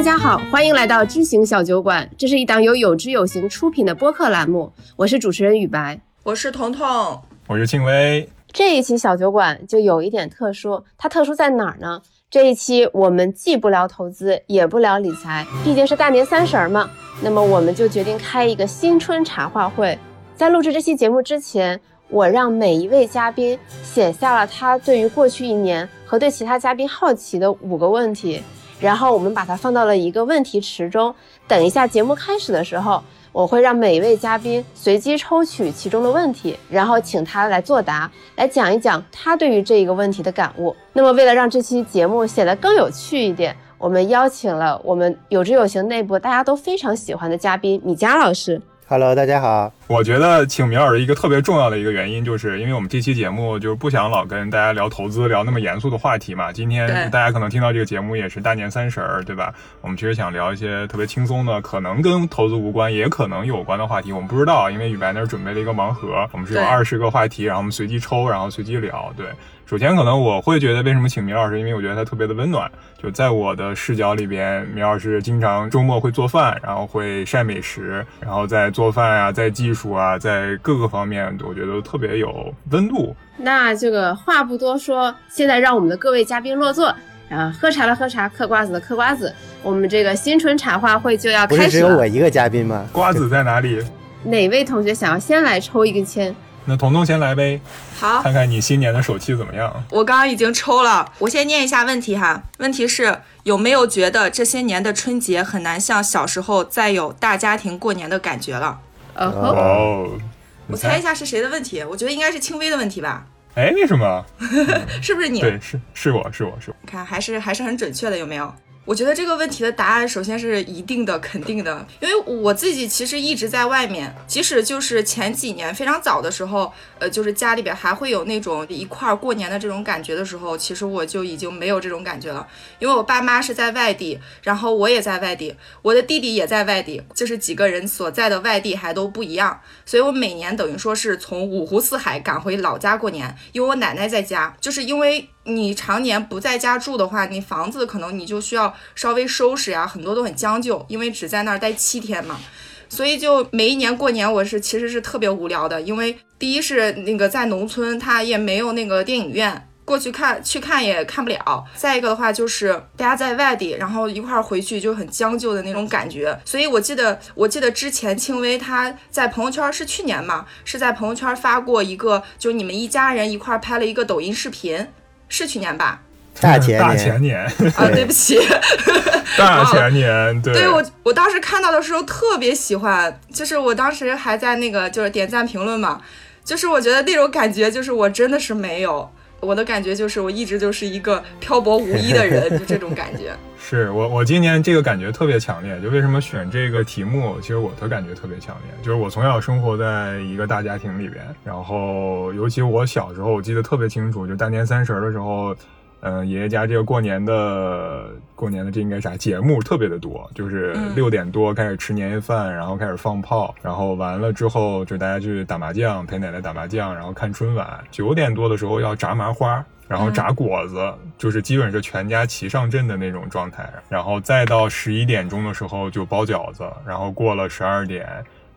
大家好，欢迎来到知行小酒馆，这是一档由有知有行出品的播客栏目，我是主持人雨白，我是彤彤，我是庆薇。这一期小酒馆就有一点特殊，它特殊在哪儿呢？这一期我们既不聊投资，也不聊理财，毕竟是大年三十儿嘛，那么我们就决定开一个新春茶话会。在录制这期节目之前，我让每一位嘉宾写下了他对于过去一年和对其他嘉宾好奇的五个问题。然后我们把它放到了一个问题池中，等一下节目开始的时候，我会让每一位嘉宾随机抽取其中的问题，然后请他来作答，来讲一讲他对于这一个问题的感悟。那么为了让这期节目显得更有趣一点，我们邀请了我们有知有行内部大家都非常喜欢的嘉宾米佳老师。Hello，大家好。我觉得请米老师一个特别重要的一个原因，就是因为我们这期节目就是不想老跟大家聊投资，聊那么严肃的话题嘛。今天大家可能听到这个节目也是大年三十儿，对吧？我们其实想聊一些特别轻松的，可能跟投资无关，也可能有关的话题。我们不知道，因为雨白那儿准备了一个盲盒，我们是有二十个话题，然后我们随机抽，然后随机聊。对，首先可能我会觉得为什么请米老师，因为我觉得他特别的温暖。就在我的视角里边，米老师经常周末会做饭，然后会晒美食，然后在做饭啊，在技术啊，在各个方面，我觉得都特别有温度。那这个话不多说，现在让我们的各位嘉宾落座，啊，喝茶的喝茶，嗑瓜子的嗑瓜子，我们这个新春茶话会就要开始了。不是只有我一个嘉宾吗？瓜子在哪里？哪位同学想要先来抽一根签？那彤彤先来呗，好，看看你新年的手气怎么样。我刚刚已经抽了，我先念一下问题哈。问题是有没有觉得这些年的春节很难像小时候再有大家庭过年的感觉了？哦，我猜一下是谁的问题？我觉得应该是轻微的问题吧。哎，为什么？是不是你？对，是是我是我是我。你看，还是还是很准确的，有没有？我觉得这个问题的答案首先是一定的、肯定的，因为我自己其实一直在外面，即使就是前几年非常早的时候，呃，就是家里边还会有那种一块儿过年的这种感觉的时候，其实我就已经没有这种感觉了，因为我爸妈是在外地，然后我也在外地，我的弟弟也在外地，就是几个人所在的外地还都不一样，所以我每年等于说是从五湖四海赶回老家过年，因为我奶奶在家，就是因为。你常年不在家住的话，你房子可能你就需要稍微收拾呀，很多都很将就，因为只在那儿待七天嘛，所以就每一年过年我是其实是特别无聊的，因为第一是那个在农村，它也没有那个电影院，过去看去看也看不了，再一个的话就是大家在外地，然后一块儿回去就很将就的那种感觉，所以我记得我记得之前庆微他在朋友圈是去年嘛，是在朋友圈发过一个，就你们一家人一块儿拍了一个抖音视频。是去年吧？大前大前年 啊，对不起，大前年。对，对我我当时看到的时候特别喜欢，就是我当时还在那个就是点赞评论嘛，就是我觉得那种感觉就是我真的是没有，我的感觉就是我一直就是一个漂泊无依的人，就这种感觉。是我我今年这个感觉特别强烈，就为什么选这个题目？其实我的感觉特别强烈，就是我从小生活在一个大家庭里边，然后尤其我小时候，我记得特别清楚，就大年三十的时候，嗯，爷爷家这个过年的过年的这应该啥节目特别的多，就是六点多开始吃年夜饭，然后开始放炮，然后完了之后就大家去打麻将，陪奶奶打麻将，然后看春晚，九点多的时候要炸麻花。然后炸果子，就是基本是全家齐上阵的那种状态。然后再到十一点钟的时候就包饺子，然后过了十二点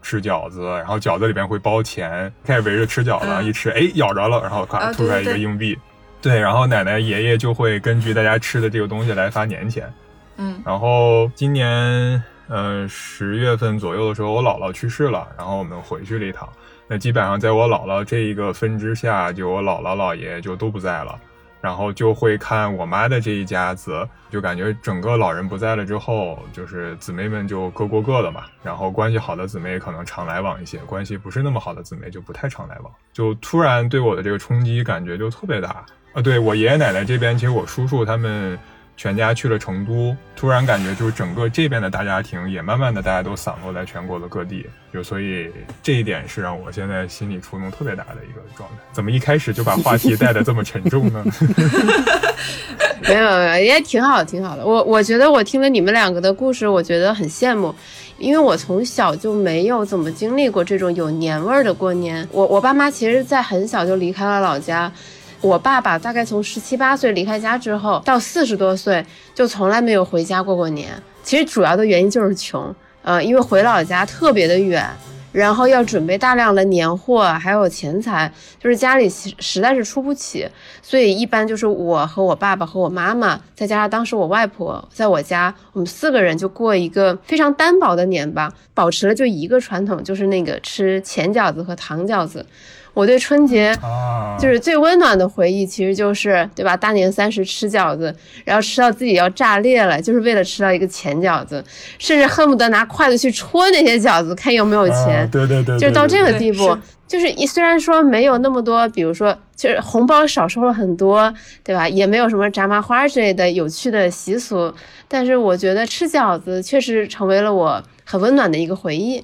吃饺子，然后饺子里边会包钱，开始围着吃饺子，一吃哎咬着了，然后咔吐出来一个硬币。对，然后奶奶爷爷就会根据大家吃的这个东西来发年钱。嗯，然后今年呃十月份左右的时候，我姥姥去世了，然后我们回去了一趟。那基本上在我姥姥这一个分支下，就我姥姥姥爷就都不在了，然后就会看我妈的这一家子，就感觉整个老人不在了之后，就是姊妹们就各过各的嘛，然后关系好的姊妹可能常来往一些，关系不是那么好的姊妹就不太常来往，就突然对我的这个冲击感觉就特别大啊！对我爷爷奶奶这边，其实我叔叔他们。全家去了成都，突然感觉就是整个这边的大家庭也慢慢的大家都散落在全国的各地，就所以这一点是让我现在心里触动特别大的一个状态。怎么一开始就把话题带的这么沉重呢？没有没有，也挺好挺好的。我我觉得我听了你们两个的故事，我觉得很羡慕，因为我从小就没有怎么经历过这种有年味儿的过年。我我爸妈其实在很小就离开了老家。我爸爸大概从十七八岁离开家之后，到四十多岁就从来没有回家过过年。其实主要的原因就是穷，呃，因为回老家特别的远。然后要准备大量的年货，还有钱财，就是家里实在是出不起，所以一般就是我和我爸爸和我妈妈，再加上当时我外婆在我家，我们四个人就过一个非常单薄的年吧，保持了就一个传统，就是那个吃钱饺子和糖饺子。我对春节就是最温暖的回忆，其实就是对吧？大年三十吃饺子，然后吃到自己要炸裂了，就是为了吃到一个钱饺子，甚至恨不得拿筷子去戳那些饺子，看有没有钱。对对对，就是到这个地步。就是一虽然说没有那么多，比如说就是红包少收了很多，对吧？也没有什么炸麻花之类的有趣的习俗，但是我觉得吃饺子确实成为了我很温暖的一个回忆。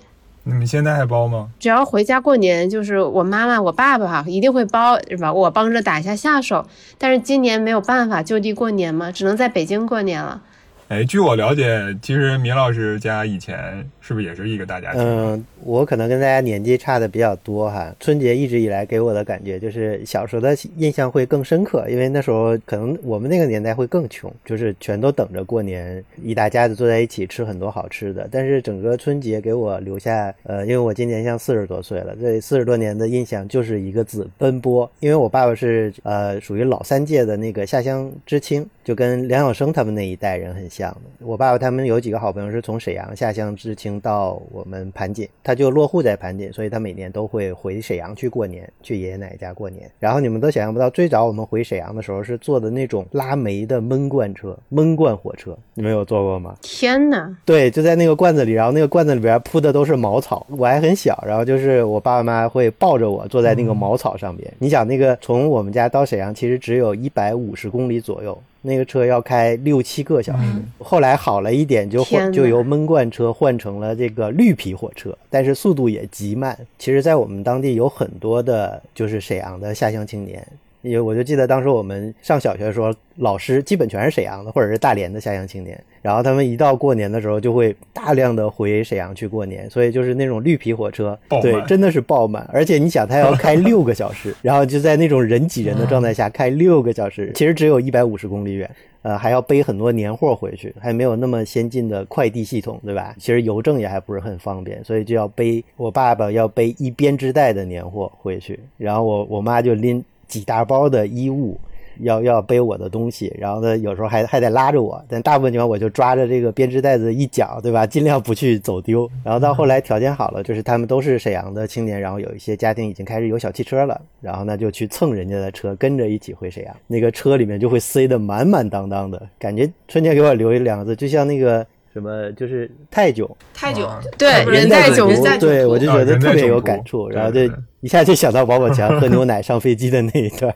你们现在还包吗？只要回家过年，就是我妈妈、我爸爸哈一定会包，是吧？我帮着打一下下手。但是今年没有办法就地过年嘛，只能在北京过年了。哎，据我了解，其实米老师家以前是不是也是一个大家庭？嗯，我可能跟大家年纪差的比较多哈。春节一直以来给我的感觉就是小时候的印象会更深刻，因为那时候可能我们那个年代会更穷，就是全都等着过年，一大家子坐在一起吃很多好吃的。但是整个春节给我留下，呃，因为我今年像四十多岁了，这四十多年的印象就是一个字：奔波。因为我爸爸是呃属于老三届的那个下乡知青，就跟梁晓声他们那一代人很像的。我爸爸他们有几个好朋友是从沈阳下乡知青到我们盘锦，他就落户在盘锦，所以他每年都会回沈阳去过年，去爷爷奶奶家过年。然后你们都想象不到，最早我们回沈阳的时候是坐的那种拉煤的闷罐车、闷罐火车，你们有坐过吗？天哪！对，就在那个罐子里，然后那个罐子里边铺的都是茅草，我还很小，然后就是我爸爸妈妈会抱着我坐在那个茅草上边。你想那个从我们家到沈阳其实只有一百五十公里左右。那个车要开六七个小时，后来好了一点，就换就由闷罐车换成了这个绿皮火车，但是速度也极慢。其实，在我们当地有很多的，就是沈阳的下乡青年。因为我就记得当时我们上小学的时候，老师基本全是沈阳的或者是大连的下乡青年，然后他们一到过年的时候就会大量的回沈阳去过年，所以就是那种绿皮火车，对，真的是爆满，而且你想，他要开六个小时，然后就在那种人挤人的状态下开六个小时，其实只有一百五十公里远，呃，还要背很多年货回去，还没有那么先进的快递系统，对吧？其实邮政也还不是很方便，所以就要背我爸爸要背一编织袋的年货回去，然后我我妈就拎。几大包的衣物，要要背我的东西，然后呢，有时候还还得拉着我，但大部分情况我就抓着这个编织袋子一角，对吧？尽量不去走丢。然后到后来条件好了，就是他们都是沈阳的青年，然后有一些家庭已经开始有小汽车了，然后呢就去蹭人家的车，跟着一起回沈阳。那个车里面就会塞得满满当当的，感觉春节给我留一两个字，就像那个。什么就是泰囧，泰囧，对，人在囧途，对我就觉得特别有感触，然后就一下就想到王宝强喝牛奶上飞机的那一段。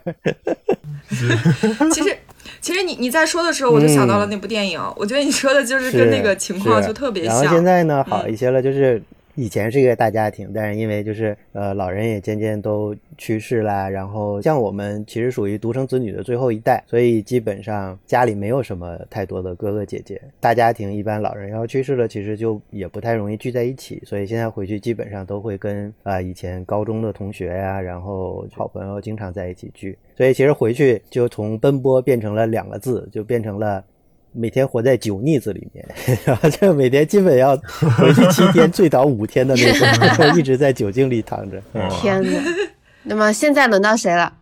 其实，其实你你在说的时候，我就想到了那部电影。我觉得你说的就是跟那个情况就特别像。然后现在呢，好一些了，就是。以前是一个大家庭，但是因为就是呃老人也渐渐都去世啦，然后像我们其实属于独生子女的最后一代，所以基本上家里没有什么太多的哥哥姐姐。大家庭一般老人要去世了，其实就也不太容易聚在一起，所以现在回去基本上都会跟啊以前高中的同学呀，然后好朋友经常在一起聚，所以其实回去就从奔波变成了两个字，就变成了。每天活在酒腻子里面，然后就每天基本要回去七天，最早五天的那种，一直在酒精里躺着。天哪！那么现在轮到谁了？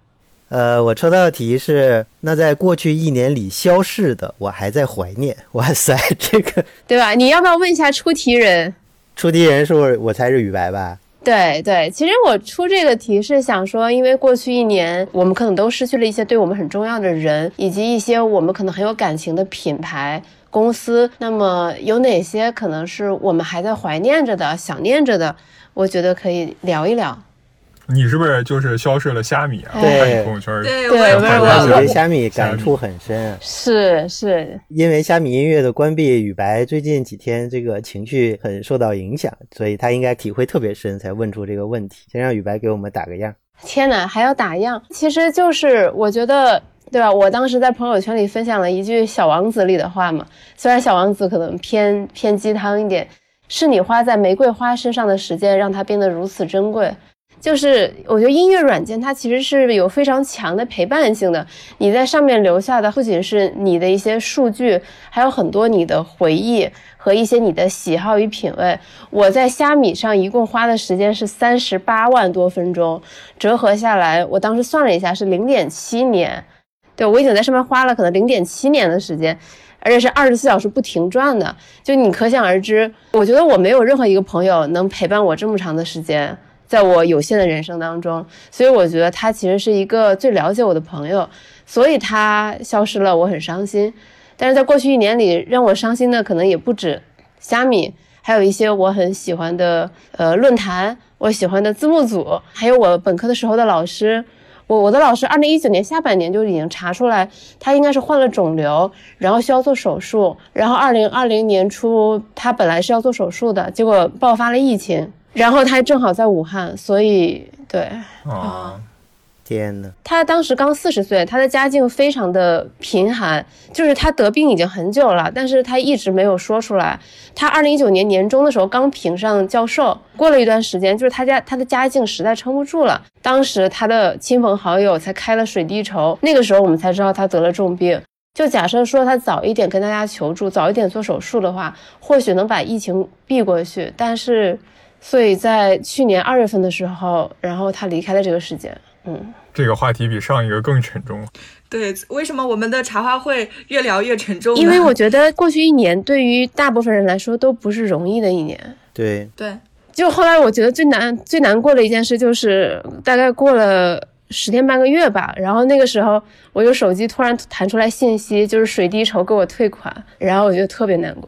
呃，我抽到的题是：那在过去一年里消逝的，我还在怀念。哇塞，这个对吧？你要不要问一下出题人？出题人是不是我猜是雨白吧？对对，其实我出这个题是想说，因为过去一年我们可能都失去了一些对我们很重要的人，以及一些我们可能很有感情的品牌公司。那么有哪些可能是我们还在怀念着的、想念着的？我觉得可以聊一聊。你是不是就是消失了虾米啊？对，朋友圈对，我我对虾米感触很深。是是，因为虾米音乐的关闭，雨白最近几天这个情绪很受到影响，所以他应该体会特别深，才问出这个问题。先让雨白给我们打个样。天哪，还要打样？其实就是我觉得，对吧？我当时在朋友圈里分享了一句《小王子》里的话嘛，虽然《小王子》可能偏偏鸡汤一点，是你花在玫瑰花身上的时间，让它变得如此珍贵。就是我觉得音乐软件它其实是有非常强的陪伴性的，你在上面留下的不仅是你的一些数据，还有很多你的回忆和一些你的喜好与品味。我在虾米上一共花的时间是三十八万多分钟，折合下来，我当时算了一下是零点七年。对我已经在上面花了可能零点七年的时间，而且是二十四小时不停转的。就你可想而知，我觉得我没有任何一个朋友能陪伴我这么长的时间。在我有限的人生当中，所以我觉得他其实是一个最了解我的朋友，所以他消失了，我很伤心。但是在过去一年里，让我伤心的可能也不止虾米，还有一些我很喜欢的呃论坛，我喜欢的字幕组，还有我本科的时候的老师。我我的老师二零一九年下半年就已经查出来，他应该是患了肿瘤，然后需要做手术。然后二零二零年初，他本来是要做手术的，结果爆发了疫情。然后他正好在武汉，所以对啊，天呐，他当时刚四十岁，他的家境非常的贫寒，就是他得病已经很久了，但是他一直没有说出来。他二零一九年年中的时候刚评上教授，过了一段时间，就是他家他的家境实在撑不住了，当时他的亲朋好友才开了水滴筹，那个时候我们才知道他得了重病。就假设说他早一点跟大家求助，早一点做手术的话，或许能把疫情避过去，但是。所以在去年二月份的时候，然后他离开了这个世界。嗯，这个话题比上一个更沉重。对，为什么我们的茶话会越聊越沉重？因为我觉得过去一年对于大部分人来说都不是容易的一年。对对，就后来我觉得最难最难过的一件事就是，大概过了十天半个月吧，然后那个时候我就手机突然弹出来信息，就是水滴筹给我退款，然后我就特别难过。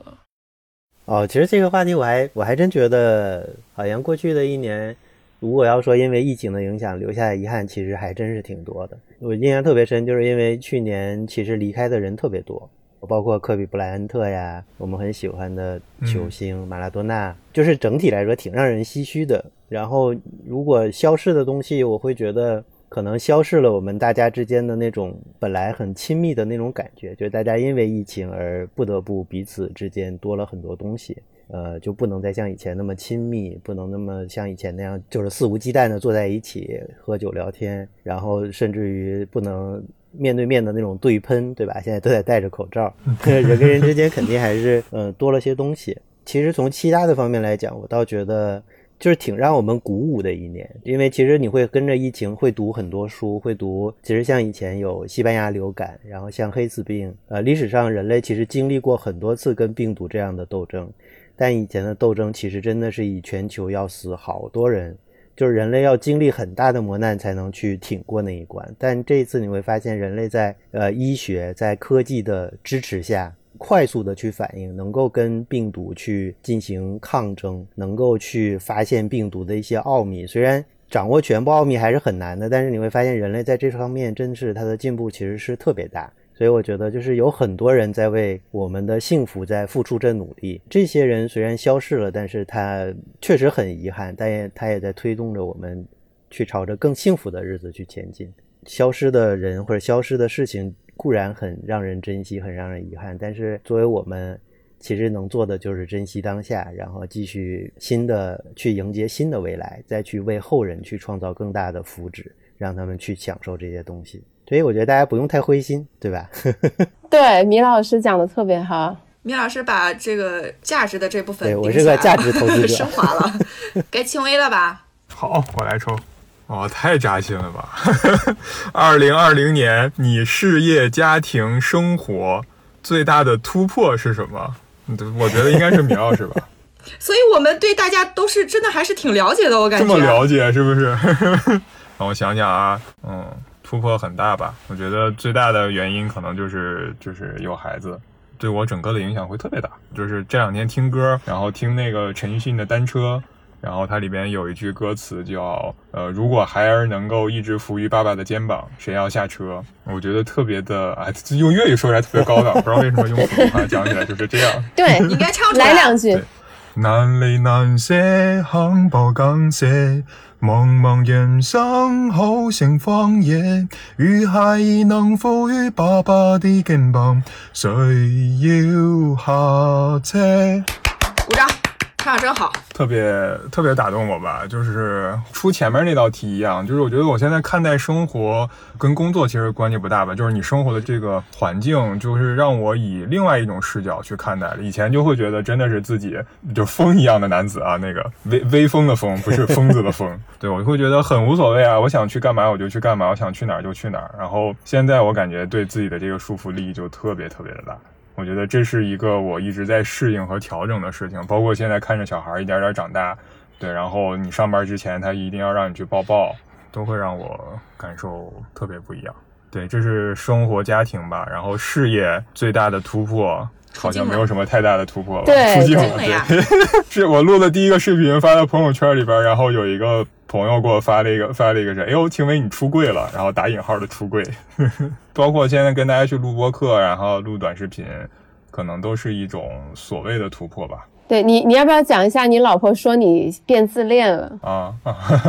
哦，其实这个话题我还我还真觉得，好像过去的一年，如果要说因为疫情的影响留下的遗憾，其实还真是挺多的。我印象特别深，就是因为去年其实离开的人特别多，包括科比布莱恩特呀，我们很喜欢的球星马拉多纳，就是整体来说挺让人唏嘘的。然后如果消逝的东西，我会觉得。可能消逝了我们大家之间的那种本来很亲密的那种感觉，就是大家因为疫情而不得不彼此之间多了很多东西，呃，就不能再像以前那么亲密，不能那么像以前那样就是肆无忌惮的坐在一起喝酒聊天，然后甚至于不能面对面的那种对喷，对吧？现在都得戴着口罩，人跟人之间肯定还是呃多了些东西。其实从其他的方面来讲，我倒觉得。就是挺让我们鼓舞的一年，因为其实你会跟着疫情，会读很多书，会读。其实像以前有西班牙流感，然后像黑死病，呃，历史上人类其实经历过很多次跟病毒这样的斗争，但以前的斗争其实真的是以全球要死好多人，就是人类要经历很大的磨难才能去挺过那一关。但这一次你会发现，人类在呃医学在科技的支持下。快速的去反应，能够跟病毒去进行抗争，能够去发现病毒的一些奥秘。虽然掌握全部奥秘还是很难的，但是你会发现人类在这方面真是它的进步其实是特别大。所以我觉得就是有很多人在为我们的幸福在付出着努力。这些人虽然消逝了，但是他确实很遗憾，但也他也在推动着我们去朝着更幸福的日子去前进。消失的人或者消失的事情。固然很让人珍惜，很让人遗憾，但是作为我们，其实能做的就是珍惜当下，然后继续新的去迎接新的未来，再去为后人去创造更大的福祉，让他们去享受这些东西。所以我觉得大家不用太灰心，对吧？对，米老师讲的特别好。米老师把这个价值的这部分，对我是个价值 投资者，升华了。该轻微了吧？好，我来抽。哦，太扎心了吧！二零二零年，你事业、家庭、生活最大的突破是什么？我觉得应该是米老师吧。所以我们对大家都是真的还是挺了解的，我感觉。这么了解是不是？让我想想啊，嗯，突破很大吧？我觉得最大的原因可能就是就是有孩子，对我整个的影响会特别大。就是这两天听歌，然后听那个陈奕迅的《单车》。然后它里边有一句歌词叫“呃，如果孩儿能够一直伏于爸爸的肩膀，谁要下车？”我觉得特别的哎，用粤语说起来特别高档，不知道为什么用普通话讲起来就是这样。对，应该唱出来两句。难离难舍，恨不更舍，茫茫人生好像荒野，如孩儿能伏于爸爸的肩膀，谁要下车？鼓掌。看着真好。特别特别打动我吧，就是出前面那道题一样，就是我觉得我现在看待生活跟工作其实关系不大吧，就是你生活的这个环境，就是让我以另外一种视角去看待了。以前就会觉得真的是自己就风一样的男子啊，那个微微风的风，不是疯子的疯。对我会觉得很无所谓啊，我想去干嘛我就去干嘛，我想去哪儿就去哪儿。然后现在我感觉对自己的这个束缚力就特别特别的大。我觉得这是一个我一直在适应和调整的事情，包括现在看着小孩儿一点点长大，对，然后你上班之前他一定要让你去抱抱，都会让我感受特别不一样。对，这是生活家庭吧，然后事业最大的突破好像没有什么太大的突破吧？对出镜了，出镜了对，是我录的第一个视频发到朋友圈里边，然后有一个朋友给我发了一个发了一个是，哎呦，听为你出柜了，然后打引号的出柜，包括现在跟大家去录播课，然后录短视频，可能都是一种所谓的突破吧。对你，你要不要讲一下你老婆说你变自恋了？啊，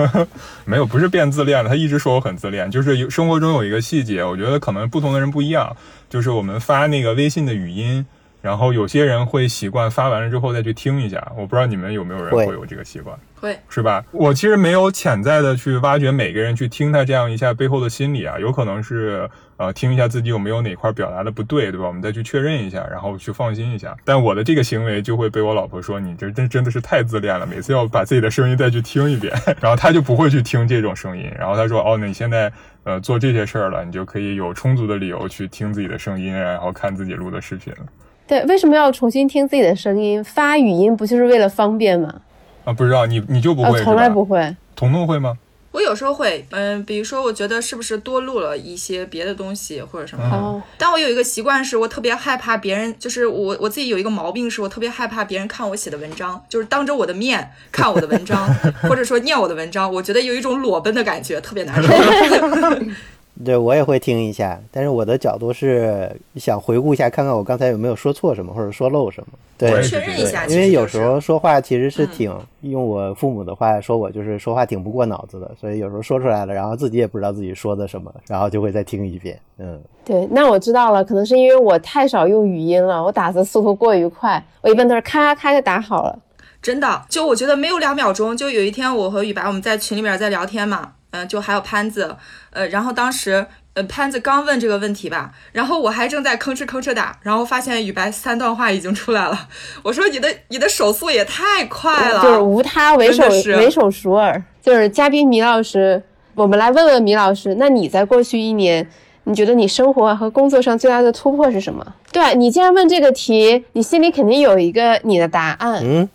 没有，不是变自恋了，她一直说我很自恋，就是有生活中有一个细节，我觉得可能不同的人不一样，就是我们发那个微信的语音，然后有些人会习惯发完了之后再去听一下，我不知道你们有没有人会会有这个习惯。会，是吧？我其实没有潜在的去挖掘每个人去听他这样一下背后的心理啊，有可能是呃听一下自己有没有哪块表达的不对，对吧？我们再去确认一下，然后去放心一下。但我的这个行为就会被我老婆说你这真真的是太自恋了，每次要把自己的声音再去听一遍，然后她就不会去听这种声音。然后她说哦，那你现在呃做这些事儿了，你就可以有充足的理由去听自己的声音，然后看自己录的视频了。对，为什么要重新听自己的声音？发语音不就是为了方便吗？啊，不知道你你就不啊会，，从来不会。彤彤会吗？我有时候会，嗯，比如说我觉得是不是多录了一些别的东西或者什么。嗯哦，但我有一个习惯，是我特别害怕别人，就是我我自己有一个毛病，是我特别害怕别人看我写的文章，就是当着我的面看我的文章，或者说念我的文章，我觉得有一种裸奔的感觉，特别难受。对我也会听一下，但是我的角度是想回顾一下，看看我刚才有没有说错什么或者说漏什么。对，我确认一下，因为有时候说话其实是嗯挺、用我父母的话说，我就是说话挺不过脑子的，所以有时候说出来了，然后自己也不知道自己说的什么，然后就会再听一遍。嗯，对，那我知道了，可能是因为我太少用语音了，我打字速度过于快，我一般都是咔咔咔就打好了。真的，就我觉得没有两秒钟，就有一天我和雨白我们在群里面在聊天嘛，嗯、就还有潘子，呃，然后当时。呃，潘子刚问这个问题吧，然后我还正在吭哧吭哧打，然后发现雨白三段话已经出来了。我说你的你的手速也太快了，就是无他，为手真的是为手熟耳。就是嘉宾米老师，我们来问问米老师，那你在过去一年，你觉得你生活和工作上最大的突破是什么？对啊，你既然问这个题，你心里肯定有一个你的答案。嗯，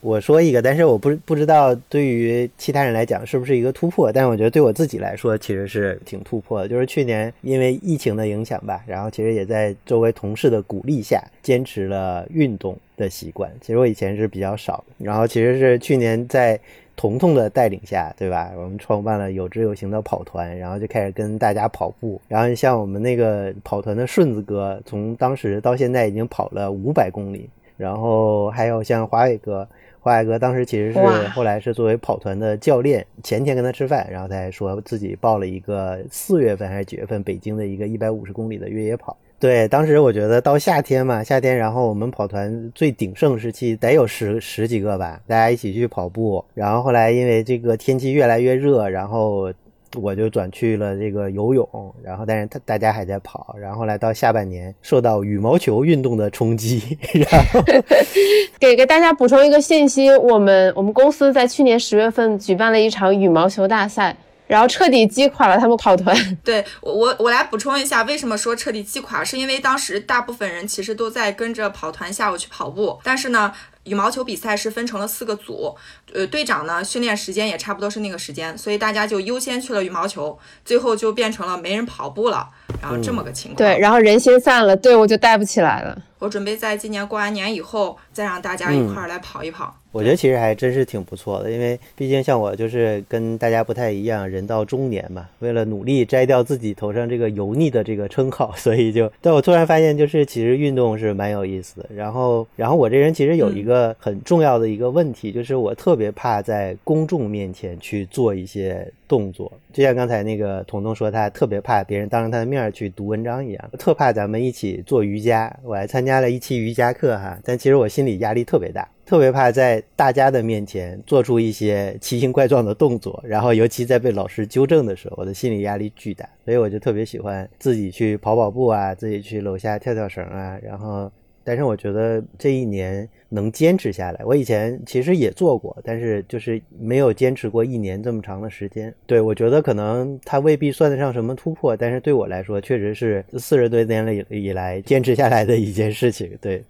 我说一个，但是我不不知道对于其他人来讲是不是一个突破，但是我觉得对我自己来说其实是挺突破的。就是去年因为疫情的影响吧，然后其实也在周围同事的鼓励下，坚持了运动的习惯。其实我以前是比较少，然后其实是去年在。彤彤的带领下，对吧？我们创办了有知有行的跑团，然后就开始跟大家跑步。然后像我们那个跑团的顺子哥，从当时到现在已经跑了五百公里。然后还有像华伟哥，华海哥当时其实是后来是作为跑团的教练，前天跟他吃饭，然后他还说自己报了一个四月份还是几月份北京的一个一百五十公里的越野跑。对，当时我觉得到夏天嘛，夏天，然后我们跑团最鼎盛时期得有十十几个吧，大家一起去跑步。然后后来因为这个天气越来越热，然后我就转去了这个游泳，然后但是他大家还在跑。然后来到下半年受到羽毛球运动的冲击，然后 给给大家补充一个信息，我们我们公司在去年十月份举办了一场羽毛球大赛，然后彻底击垮了他们跑团。对我我我来补充一下，为什么说彻底击垮，是因为当时大部分人其实都在跟着跑团下午去跑步，但是呢，羽毛球比赛是分成了四个组，呃，队长呢训练时间也差不多是那个时间，所以大家就优先去了羽毛球，最后就变成了没人跑步了，然后这么个情况。对，然后人心散了，队伍就带不起来了。我准备在今年过完年以后，再让大家一块儿来跑一跑。我觉得其实还真是挺不错的，因为毕竟像我就是跟大家不太一样，人到中年嘛，为了努力摘掉自己头上这个油腻的这个称号，所以就，但我突然发现，就是其实运动是蛮有意思的。然后，然后我这人其实有一个很重要的一个问题，就是我特别怕在公众面前去做一些动作，就像刚才那个彤彤说，他特别怕别人当着他的面面去读文章一样，特怕咱们一起做瑜伽。我还参加了一期瑜伽课哈，但其实我心里压力特别大，特别怕在大家的面前做出一些奇形怪状的动作，然后尤其在被老师纠正的时候，我的心理压力巨大。所以我就特别喜欢自己去跑跑步啊，自己去楼下跳跳绳啊，然后。但是我觉得这一年能坚持下来，我以前其实也做过，但是就是没有坚持过一年这么长的时间。对我觉得可能它未必算得上什么突破，但是对我来说确实是四十多年了以来坚持下来的一件事情。对。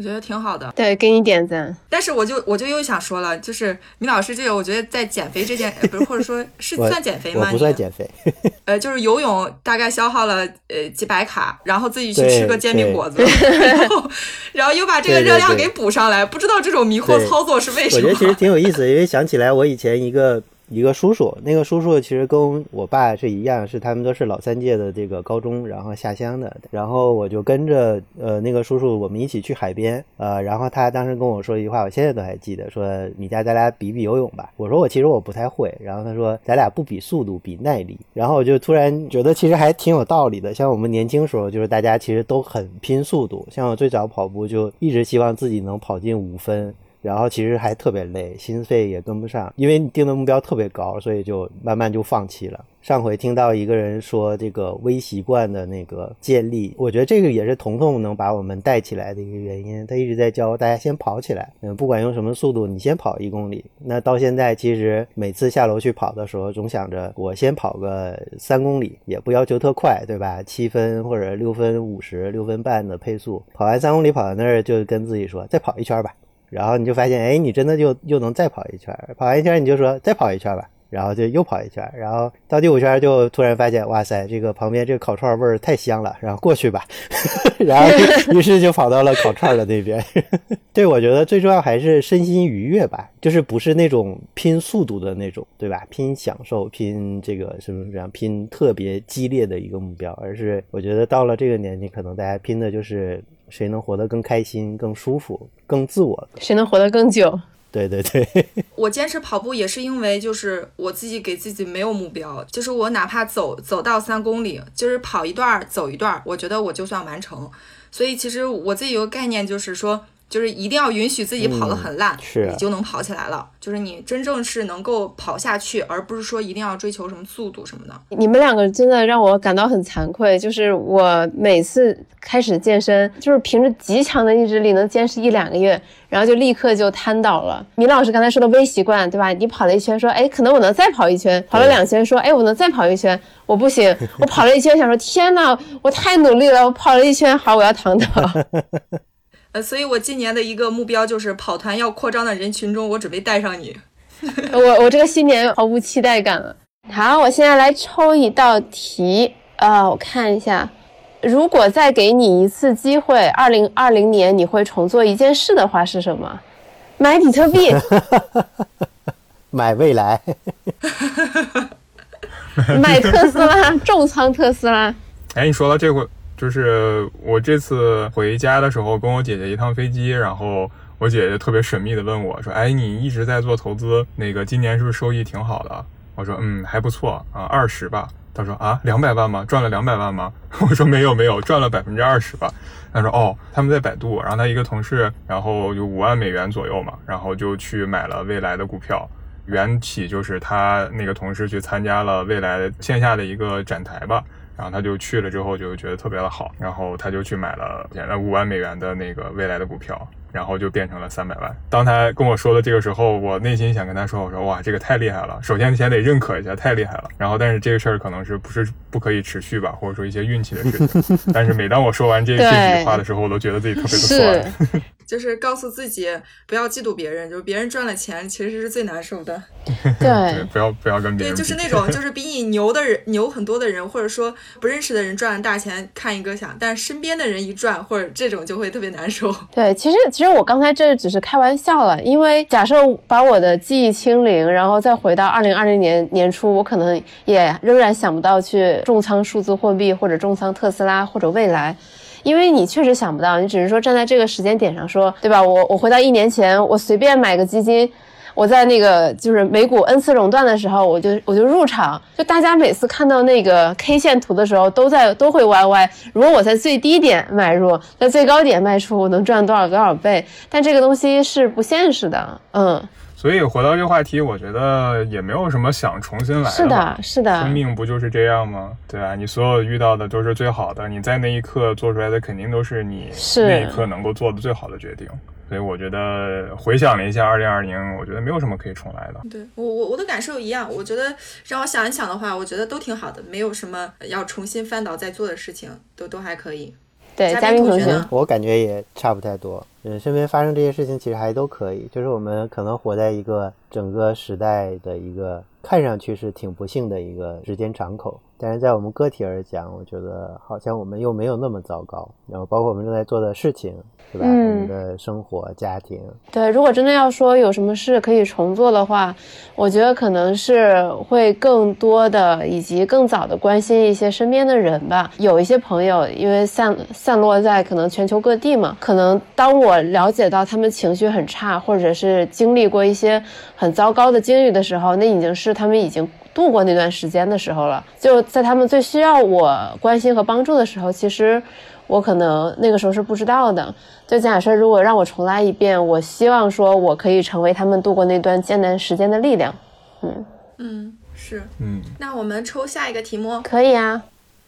我觉得挺好的，对，给你点赞。但是我就我就又想说了，就是米老师这个，我觉得在减肥这件，不是或者说 是算减肥吗？我不算减肥。呃，就是游泳大概消耗了呃几百卡，然后自己去吃个煎饼果子，然后然后又把这个热量给补上来，不知道这种迷惑操作是为什么？我觉得其实挺有意思，因为想起来我以前一个。一个叔叔，那个叔叔其实跟我爸是一样，是他们都是老三届的这个高中，然后下乡的。然后我就跟着呃那个叔叔，我们一起去海边，呃，然后他当时跟我说一句话，我现在都还记得，说你家咱俩比比游泳吧。我说我其实我不太会，然后他说咱俩不比速度，比耐力。然后我就突然觉得其实还挺有道理的。像我们年轻时候，就是大家其实都很拼速度。像我最早跑步就一直希望自己能跑进五分。然后其实还特别累，心肺也跟不上，因为你定的目标特别高，所以就慢慢就放弃了。上回听到一个人说这个微习惯的那个建立，我觉得这个也是彤彤能把我们带起来的一个原因。他一直在教大家先跑起来，嗯，不管用什么速度，你先跑一公里。那到现在其实每次下楼去跑的时候，总想着我先跑个三公里，也不要求特快，对吧？七分或者六分五十、六分半的配速，跑完三公里跑到那儿就跟自己说，再跑一圈吧。然后你就发现，哎，你真的就又能再跑一圈，跑完一圈你就说再跑一圈吧，然后就又跑一圈，然后到第五圈就突然发现，哇塞，这个旁边这个烤串味儿太香了，然后过去吧，然后 于是就跑到了烤串的那边。对，我觉得最重要还是身心愉悦吧，就是不是那种拼速度的那种，对吧？拼享受，拼这个什么什么样，拼特别激烈的一个目标，而是我觉得到了这个年纪，可能大家拼的就是。谁能活得更开心、更舒服、更自我？谁能活得更久？对对对，我坚持跑步也是因为，就是我自己给自己没有目标，就是我哪怕走走到三公里，就是跑一段走一段，我觉得我就算完成。所以其实我自己有个概念，就是说。就是一定要允许自己跑得很烂，你就能跑起来了。就是你真正是能够跑下去，而不是说一定要追求什么速度什么的。你们两个真的让我感到很惭愧。就是我每次开始健身，就是凭着极强的意志力能坚持一两个月，然后就立刻就瘫倒了。米老师刚才说的微习惯，对吧？你跑了一圈，说，哎，可能我能再跑一圈；跑了两圈，说，哎，我能再跑一圈。我不行，我跑了一圈，想说，天呐，我太努力了，我跑了一圈，好，我要躺倒。呃，所以我今年的一个目标就是跑团要扩张的人群中，我准备带上你。我我这个新年毫无期待感了。好，我现在来抽一道题啊，我看一下，如果再给你一次机会，二零二零年你会重做一件事的话是什么？买比特币？买未来？买特斯拉？重仓特斯拉？哎，你说到这个。就是我这次回家的时候，跟我姐姐一趟飞机，然后我姐姐特别神秘的问我说：“哎，你一直在做投资，那个今年是不是收益挺好的？”我说：“嗯，还不错啊，二十吧。”她说：“啊，两百万吗？赚了两百万吗？” 我说：“没有没有，赚了百分之二十吧。”她说：“哦，他们在百度，然后他一个同事，然后有五万美元左右嘛，然后就去买了未来的股票，缘起就是他那个同事去参加了未来线下的一个展台吧。”然后他就去了之后就觉得特别的好，然后他就去买了了五万美元的那个未来的股票，然后就变成了三百万。当他跟我说的这个时候，我内心想跟他说，我说哇，这个太厉害了。首先先得认可一下，太厉害了。然后但是这个事儿可能是不是不可以持续吧，或者说一些运气的事情。但是每当我说完这这几句话的时候，我都觉得自己特别的酸。就是告诉自己不要嫉妒别人，就是别人赚了钱其实是最难受的。对，不要不要跟别人。对，就是那种 就是比你牛的人牛很多的人，或者说不认识的人赚了大钱，看一个想，但身边的人一赚，或者这种就会特别难受。对，其实其实我刚才这只是开玩笑了，因为假设把我的记忆清零，然后再回到二零二零年年初，我可能也仍然想不到去重仓数字货币，或者重仓特斯拉，或者未来。因为你确实想不到，你只是说站在这个时间点上说，对吧？我我回到一年前，我随便买个基金，我在那个就是美股 N 次熔断的时候，我就我就入场，就大家每次看到那个 K 线图的时候，都在都会 YY。如果我在最低点买入，在最高点卖出，我能赚多少多少倍？但这个东西是不现实的，嗯。所以回到这个话题，我觉得也没有什么想重新来是的，是的，生命不就是这样吗？对啊，你所有遇到的都是最好的，你在那一刻做出来的肯定都是你那一刻能够做的最好的决定。所以我觉得回想了一下二零二零，我觉得没有什么可以重来的。对我我我的感受一样，我觉得让我想一想的话，我觉得都挺好的，没有什么要重新翻倒再做的事情，都都还可以。对，嘉宾同学，我感觉也差不太多。嗯，身边发生这些事情其实还都可以，就是我们可能活在一个整个时代的一个看上去是挺不幸的一个时间场口，但是在我们个体而讲，我觉得好像我们又没有那么糟糕。然后包括我们正在做的事情。对吧？我们的生活、家庭。对，如果真的要说有什么事可以重做的话，我觉得可能是会更多的以及更早的关心一些身边的人吧。有一些朋友，因为散散落在可能全球各地嘛，可能当我了解到他们情绪很差，或者是经历过一些很糟糕的经历的时候，那已经是他们已经度过那段时间的时候了。就在他们最需要我关心和帮助的时候，其实。我可能那个时候是不知道的。就假设如果让我重来一遍，我希望说我可以成为他们度过那段艰难时间的力量。嗯嗯，是嗯。那我们抽下一个题目，可以啊。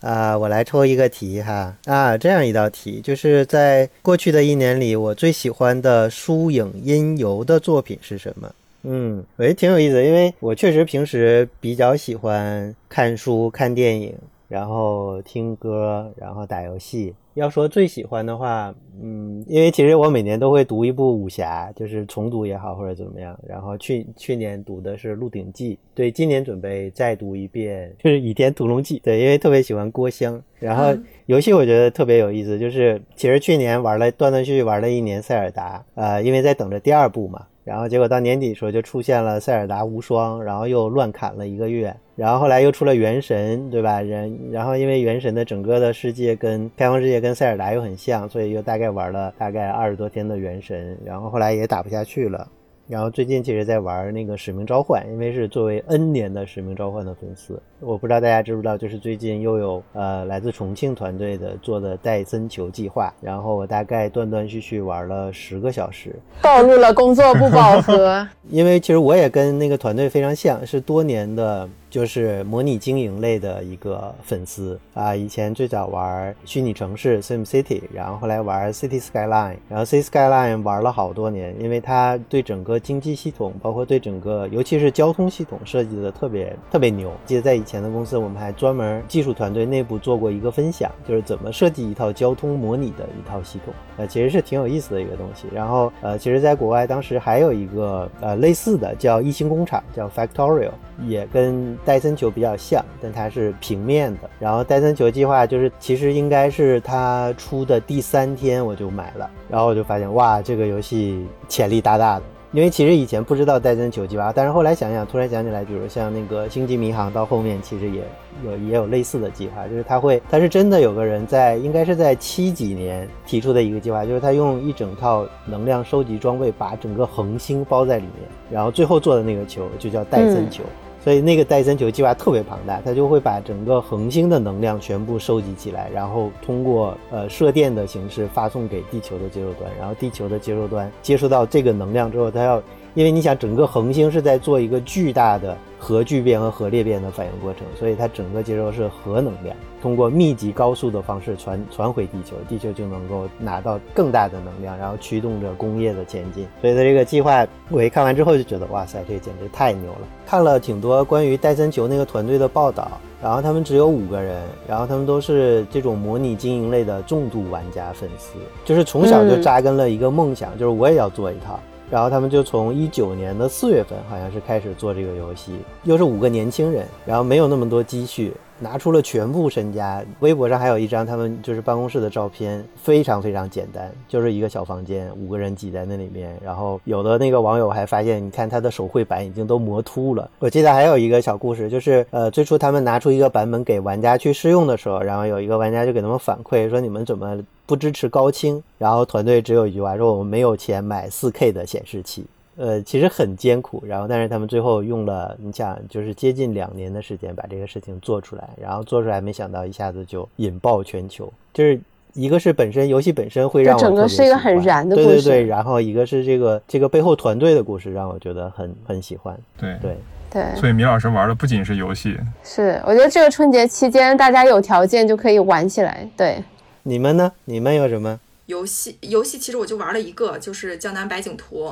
啊，我来抽一个题哈。啊，这样一道题，就是在过去的一年里，我最喜欢的书影音游的作品是什么？嗯，我觉得挺有意思，因为我确实平时比较喜欢看书、看电影，然后听歌，然后打游戏。要说最喜欢的话，嗯，因为其实我每年都会读一部武侠，就是重读也好或者怎么样。然后去 去年读的是《鹿鼎记》，对，今年准备再读一遍，就是《倚天屠龙记》。对，因为特别喜欢郭襄。然后游戏我觉得特别有意思，就是其实去年玩了断断续续玩了一年塞尔达，呃，因为在等着第二部嘛。然后结果到年底的时候就出现了塞尔达无双，然后又乱砍了一个月，然后后来又出了原神，对吧？然然后因为原神的整个的世界跟开放世界跟塞尔达又很像，所以又大概玩了大概二十多天的原神，然后后来也打不下去了。然后最近其实在玩那个使命召唤，因为是作为 N 年的使命召唤的粉丝，我不知道大家知不知道，就是最近又有呃来自重庆团队的做的戴森球计划，然后我大概断断续续玩了十个小时，暴露了工作不饱和。因为其实我也跟那个团队非常像，是多年的。就是模拟经营类的一个粉丝啊，以前最早玩虚拟城市 Sim City，然后后来玩 City Skyline，然后 City Skyline 玩了好多年，因为它对整个经济系统，包括对整个尤其是交通系统设计的特别特别牛。记得在以前的公司，我们还专门技术团队内部做过一个分享，就是怎么设计一套交通模拟的一套系统，呃，其实是挺有意思的一个东西。然后呃，其实在国外当时还有一个呃类似的叫异星工厂，叫 Factorial，也跟戴森球比较像，但它是平面的。然后戴森球计划就是，其实应该是它出的第三天我就买了，然后我就发现哇，这个游戏潜力大大的。因为其实以前不知道戴森球计划，但是后来想想，突然想起来，比如像那个星际迷航到后面，其实也有也有类似的计划，就是他会，他是真的有个人在，应该是在七几年提出的一个计划，就是他用一整套能量收集装备把整个恒星包在里面，然后最后做的那个球就叫戴森球。所以那个戴森球计划特别庞大，它就会把整个恒星的能量全部收集起来，然后通过呃射电的形式发送给地球的接收端，然后地球的接收端接收到这个能量之后，它要。因为你想，整个恒星是在做一个巨大的核聚变和核裂变的反应过程，所以它整个接收是核能量，通过密集高速的方式传传回地球，地球就能够拿到更大的能量，然后驱动着工业的前进。所以它这个计划，我一看完之后就觉得，哇塞，这简直太牛了！看了挺多关于戴森球那个团队的报道，然后他们只有五个人，然后他们都是这种模拟经营类的重度玩家粉丝，就是从小就扎根了一个梦想，就是我也要做一套。然后他们就从一九年的四月份，好像是开始做这个游戏，又是五个年轻人，然后没有那么多积蓄。拿出了全部身家，微博上还有一张他们就是办公室的照片，非常非常简单，就是一个小房间，五个人挤在那里面。然后有的那个网友还发现，你看他的手绘板已经都磨秃了。我记得还有一个小故事，就是呃，最初他们拿出一个版本给玩家去试用的时候，然后有一个玩家就给他们反馈说：“你们怎么不支持高清？”然后团队只有一句话说：“我们没有钱买 4K 的显示器。”呃，其实很艰苦。然后，但是他们最后用了，你想，就是接近两年的时间把这个事情做出来，然后做出来，没想到一下子就引爆全球。就是一个是本身游戏本身会让我整个是一个很燃的故事，对对对。然后一个是这个这个背后团队的故事，让我觉得很很喜欢。对对。对，所以米老师玩的不仅是游戏，是我觉得这个春节期间大家有条件就可以玩起来。对，你们呢？你们有什么游戏？游戏其实我就玩了一个，就是《江南百景图》，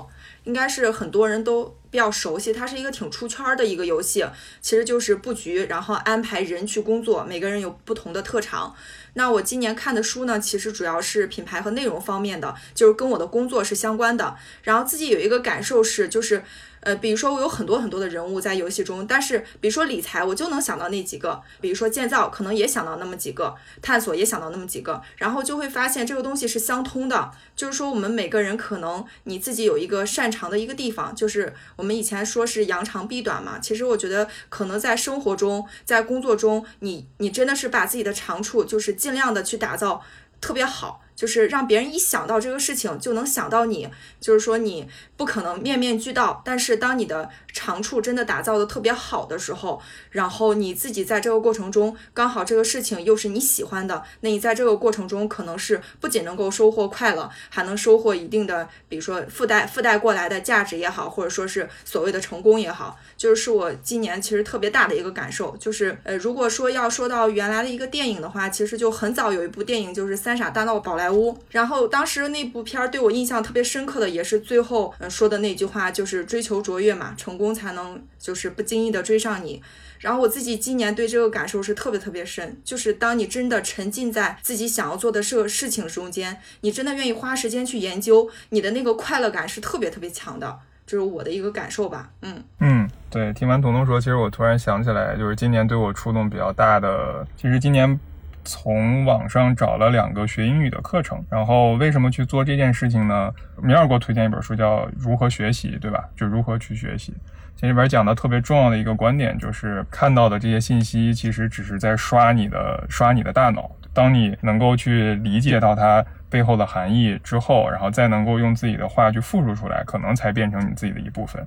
应该是很多人都比较熟悉。它是一个挺出圈的一个游戏，其实就是布局，然后安排人去工作，每个人有不同的特长。那我今年看的书呢，其实主要是品牌和内容方面的，就是跟我的工作是相关的。然后自己有一个感受是，就是。呃，比如说我有很多很多的人物在游戏中，但是比如说理财，我就能想到那几个；比如说建造，可能也想到那么几个；探索也想到那么几个，然后就会发现这个东西是相通的。就是说，我们每个人可能你自己有一个擅长的一个地方，就是我们以前说是扬长避短嘛。其实我觉得，可能在生活中，在工作中，你你真的是把自己的长处，就是尽量的去打造特别好。就是让别人一想到这个事情就能想到你，就是说你不可能面面俱到，但是当你的长处真的打造的特别好的时候，然后你自己在这个过程中刚好这个事情又是你喜欢的，那你在这个过程中可能是不仅能够收获快乐，还能收获一定的，比如说附带附带过来的价值也好，或者说是所谓的成功也好，就是我今年其实特别大的一个感受，就是呃，如果说要说到原来的一个电影的话，其实就很早有一部电影就是《三傻大闹宝莱》。屋，然后当时那部片儿对我印象特别深刻的也是最后嗯说的那句话，就是追求卓越嘛，成功才能就是不经意的追上你。然后我自己今年对这个感受是特别特别深，就是当你真的沉浸在自己想要做的事事情中间，你真的愿意花时间去研究，你的那个快乐感是特别特别强的，就是我的一个感受吧。嗯嗯，对，听完彤彤说，其实我突然想起来，就是今年对我触动比较大的，其实今年。从网上找了两个学英语的课程，然后为什么去做这件事情呢？米尔给我推荐一本书，叫《如何学习》，对吧？就如何去学习。这里边讲的特别重要的一个观点，就是看到的这些信息其实只是在刷你的刷你的大脑。当你能够去理解到它背后的含义之后，然后再能够用自己的话去复述出来，可能才变成你自己的一部分。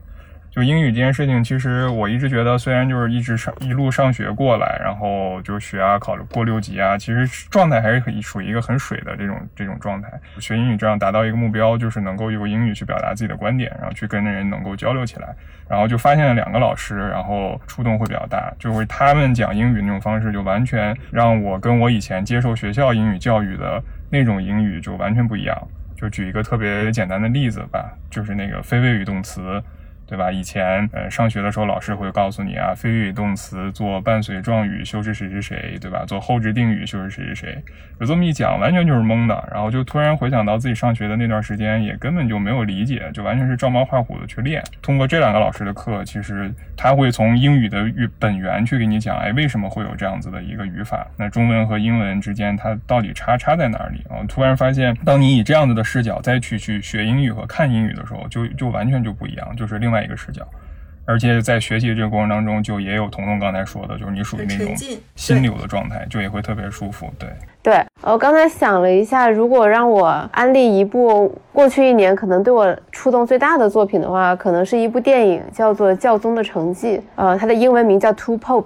就英语这件事情，其实我一直觉得，虽然就是一直上一路上学过来，然后就学啊，考过六级啊，其实状态还是很属于一个很水的这种这种状态。学英语这样达到一个目标，就是能够用英语去表达自己的观点，然后去跟人能够交流起来。然后就发现了两个老师，然后触动会比较大，就是他们讲英语那种方式，就完全让我跟我以前接受学校英语教育的那种英语就完全不一样。就举一个特别简单的例子吧，就是那个非谓语动词。对吧？以前呃上学的时候，老师会告诉你啊，非谓语动词做伴随状语修饰谁是谁，对吧？做后置定语修饰谁是谁。有这么一讲，完全就是懵的。然后就突然回想到自己上学的那段时间，也根本就没有理解，就完全是照猫画虎的去练。通过这两个老师的课，其实他会从英语的语本源去给你讲，哎，为什么会有这样子的一个语法？那中文和英文之间它到底差差在哪里啊？突然发现，当你以这样子的视角再去去学英语和看英语的时候，就就完全就不一样，就是另。外外一个视角，而且在学习这个过程当中，就也有彤彤刚才说的，就是你属于那种心流的状态，就也会特别舒服。对对，我刚才想了一下，如果让我安利一部过去一年可能对我触动最大的作品的话，可能是一部电影，叫做《教宗的成绩》。呃，它的英文名叫《Two Popes》，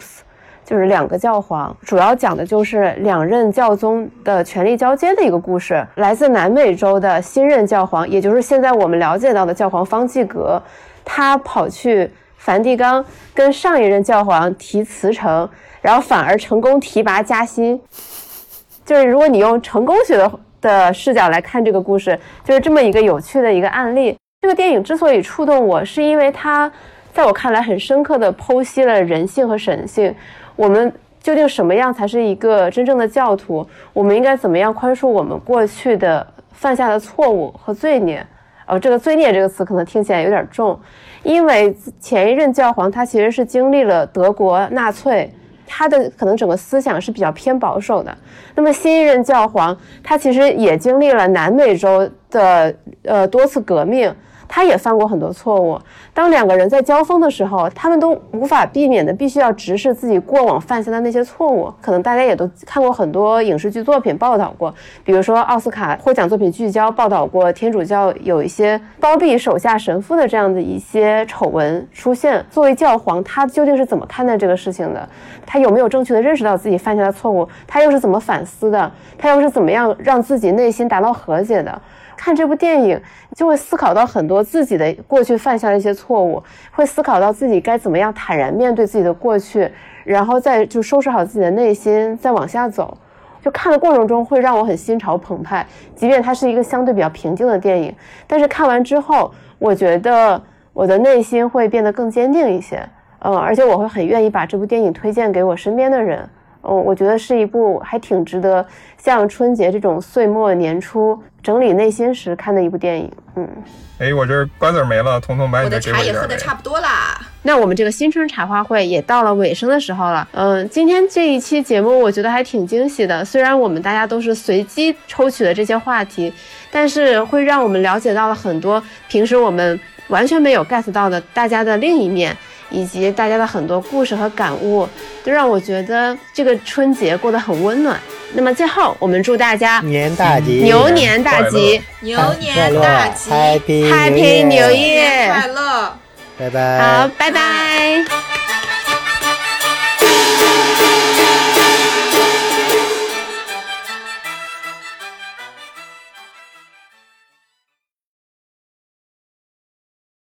就是两个教皇，主要讲的就是两任教宗的权力交接的一个故事。来自南美洲的新任教皇，也就是现在我们了解到的教皇方济格。他跑去梵蒂冈跟上一任教皇提辞呈，然后反而成功提拔加薪。就是如果你用成功学的的视角来看这个故事，就是这么一个有趣的一个案例。这个电影之所以触动我，是因为它在我看来很深刻的剖析了人性和神性。我们究竟什么样才是一个真正的教徒？我们应该怎么样宽恕我们过去的犯下的错误和罪孽？哦，这个“罪孽”这个词可能听起来有点重，因为前一任教皇他其实是经历了德国纳粹，他的可能整个思想是比较偏保守的。那么新一任教皇他其实也经历了南美洲的呃多次革命，他也犯过很多错误。当两个人在交锋的时候，他们都无法避免的必须要直视自己过往犯下的那些错误。可能大家也都看过很多影视剧作品报道过，比如说奥斯卡获奖作品《聚焦》报道过天主教有一些包庇手下神父的这样的一些丑闻出现。作为教皇，他究竟是怎么看待这个事情的？他有没有正确的认识到自己犯下的错误？他又是怎么反思的？他又是怎么样让自己内心达到和解的？看这部电影，就会思考到很多自己的过去犯下的一些错误，会思考到自己该怎么样坦然面对自己的过去，然后再就收拾好自己的内心，再往下走。就看的过程中会让我很心潮澎湃，即便它是一个相对比较平静的电影，但是看完之后，我觉得我的内心会变得更坚定一些。嗯，而且我会很愿意把这部电影推荐给我身边的人。嗯，我觉得是一部还挺值得像春节这种岁末年初整理内心时看的一部电影。嗯，哎，我这瓜子没了，彤彤把你我的茶也喝的差不多啦。那我们这个新春茶话会也到了尾声的时候了。嗯，今天这一期节目我觉得还挺惊喜的，虽然我们大家都是随机抽取的这些话题，但是会让我们了解到了很多平时我们完全没有 get 到的大家的另一面。以及大家的很多故事和感悟，都让我觉得这个春节过得很温暖。那么最后，我们祝大家年大吉，牛年大吉牛年大吉，，Happy，Happy New Year，Year！快乐。拜拜。好，拜拜。